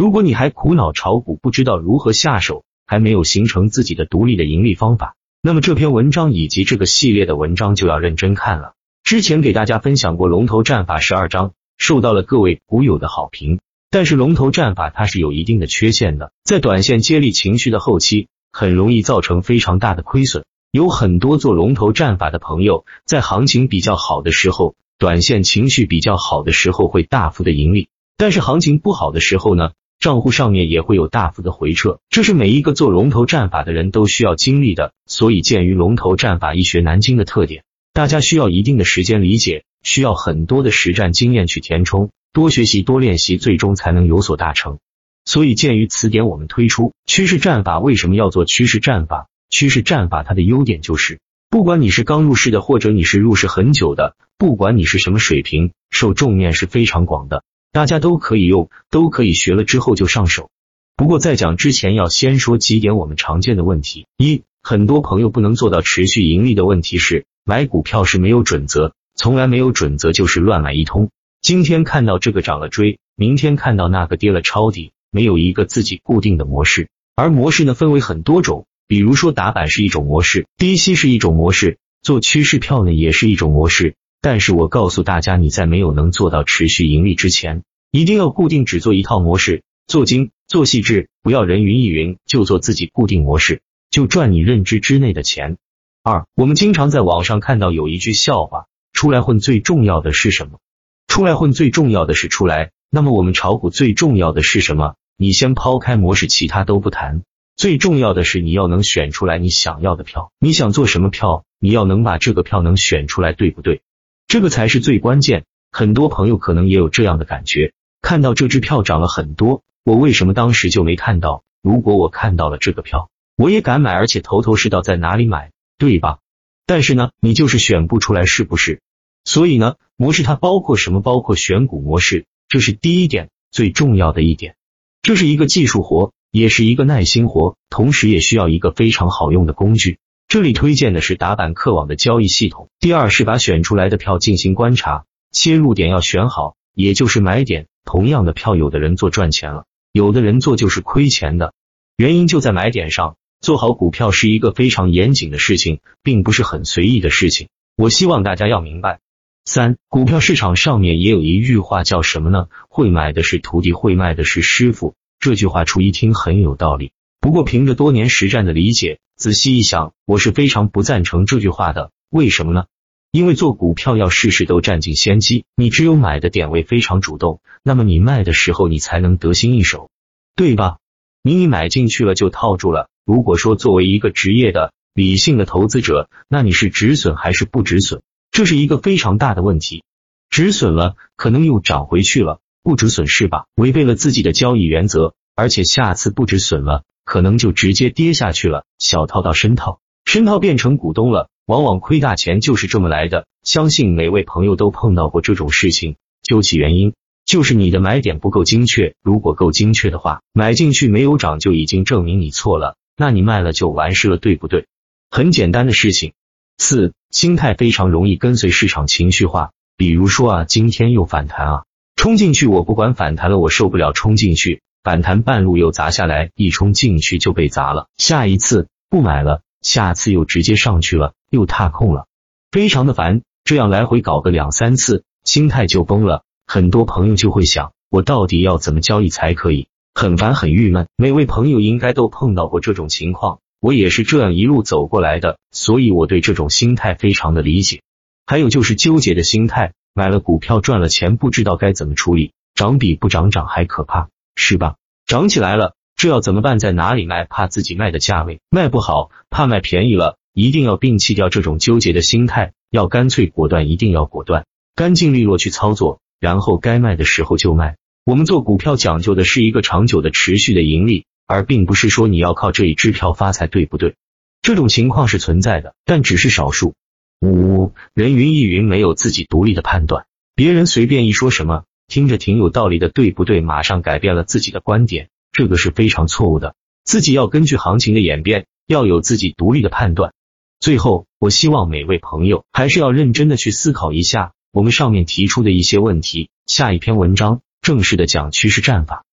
如果你还苦恼炒股不知道如何下手，还没有形成自己的独立的盈利方法，那么这篇文章以及这个系列的文章就要认真看了。之前给大家分享过龙头战法十二章，受到了各位股友的好评。但是龙头战法它是有一定的缺陷的，在短线接力情绪的后期，很容易造成非常大的亏损。有很多做龙头战法的朋友，在行情比较好的时候，短线情绪比较好的时候会大幅的盈利，但是行情不好的时候呢？账户上面也会有大幅的回撤，这是每一个做龙头战法的人都需要经历的。所以，鉴于龙头战法一学难精的特点，大家需要一定的时间理解，需要很多的实战经验去填充，多学习多练习，最终才能有所大成。所以，鉴于此点，我们推出趋势战法。为什么要做趋势战法？趋势战法它的优点就是，不管你是刚入市的，或者你是入市很久的，不管你是什么水平，受众面是非常广的。大家都可以用，都可以学了之后就上手。不过在讲之前，要先说几点我们常见的问题。一，很多朋友不能做到持续盈利的问题是，买股票是没有准则，从来没有准则就是乱买一通。今天看到这个涨了追，明天看到那个跌了抄底，没有一个自己固定的模式。而模式呢，分为很多种，比如说打板是一种模式，低吸是一种模式，做趋势票呢也是一种模式。但是我告诉大家，你在没有能做到持续盈利之前，一定要固定只做一套模式，做精做细致，不要人云亦云，就做自己固定模式，就赚你认知之内的钱。二，我们经常在网上看到有一句笑话：出来混最重要的是什么？出来混最重要的是出来。那么我们炒股最重要的是什么？你先抛开模式，其他都不谈，最重要的是你要能选出来你想要的票。你想做什么票？你要能把这个票能选出来，对不对？这个才是最关键。很多朋友可能也有这样的感觉，看到这支票涨了很多，我为什么当时就没看到？如果我看到了这个票，我也敢买，而且头头是道在哪里买，对吧？但是呢，你就是选不出来，是不是？所以呢，模式它包括什么？包括选股模式，这是第一点最重要的一点。这是一个技术活，也是一个耐心活，同时也需要一个非常好用的工具。这里推荐的是打板客网的交易系统。第二是把选出来的票进行观察，切入点要选好，也就是买点。同样的票，有的人做赚钱了，有的人做就是亏钱的，原因就在买点上。做好股票是一个非常严谨的事情，并不是很随意的事情。我希望大家要明白。三，股票市场上面也有一句话叫什么呢？会买的是徒弟，会卖的是师傅。这句话初一听很有道理。不过，凭着多年实战的理解，仔细一想，我是非常不赞成这句话的。为什么呢？因为做股票要事事都占尽先机，你只有买的点位非常主动，那么你卖的时候你才能得心应手，对吧？你一买进去了就套住了。如果说作为一个职业的理性的投资者，那你是止损还是不止损？这是一个非常大的问题。止损了，可能又涨回去了；不止损是吧？违背了自己的交易原则，而且下次不止损了。可能就直接跌下去了，小套到深套，深套变成股东了，往往亏大钱就是这么来的。相信每位朋友都碰到过这种事情，究其原因，就是你的买点不够精确。如果够精确的话，买进去没有涨就已经证明你错了，那你卖了就完事了，对不对？很简单的事情。四，心态非常容易跟随市场情绪化，比如说啊，今天又反弹啊，冲进去，我不管反弹了，我受不了，冲进去。反弹半路又砸下来，一冲进去就被砸了。下一次不买了，下次又直接上去了，又踏空了，非常的烦。这样来回搞个两三次，心态就崩了。很多朋友就会想，我到底要怎么交易才可以？很烦，很郁闷。每位朋友应该都碰到过这种情况，我也是这样一路走过来的，所以我对这种心态非常的理解。还有就是纠结的心态，买了股票赚了钱，不知道该怎么处理，涨比不涨涨还可怕。是吧？涨起来了，这要怎么办？在哪里卖？怕自己卖的价位卖不好，怕卖便宜了，一定要摒弃掉这种纠结的心态，要干脆果断，一定要果断，干净利落去操作，然后该卖的时候就卖。我们做股票讲究的是一个长久的、持续的盈利，而并不是说你要靠这一支票发财，对不对？这种情况是存在的，但只是少数。五人云亦云，没有自己独立的判断，别人随便一说什么。听着挺有道理的，对不对？马上改变了自己的观点，这个是非常错误的。自己要根据行情的演变，要有自己独立的判断。最后，我希望每位朋友还是要认真的去思考一下我们上面提出的一些问题。下一篇文章正式的讲趋势战法。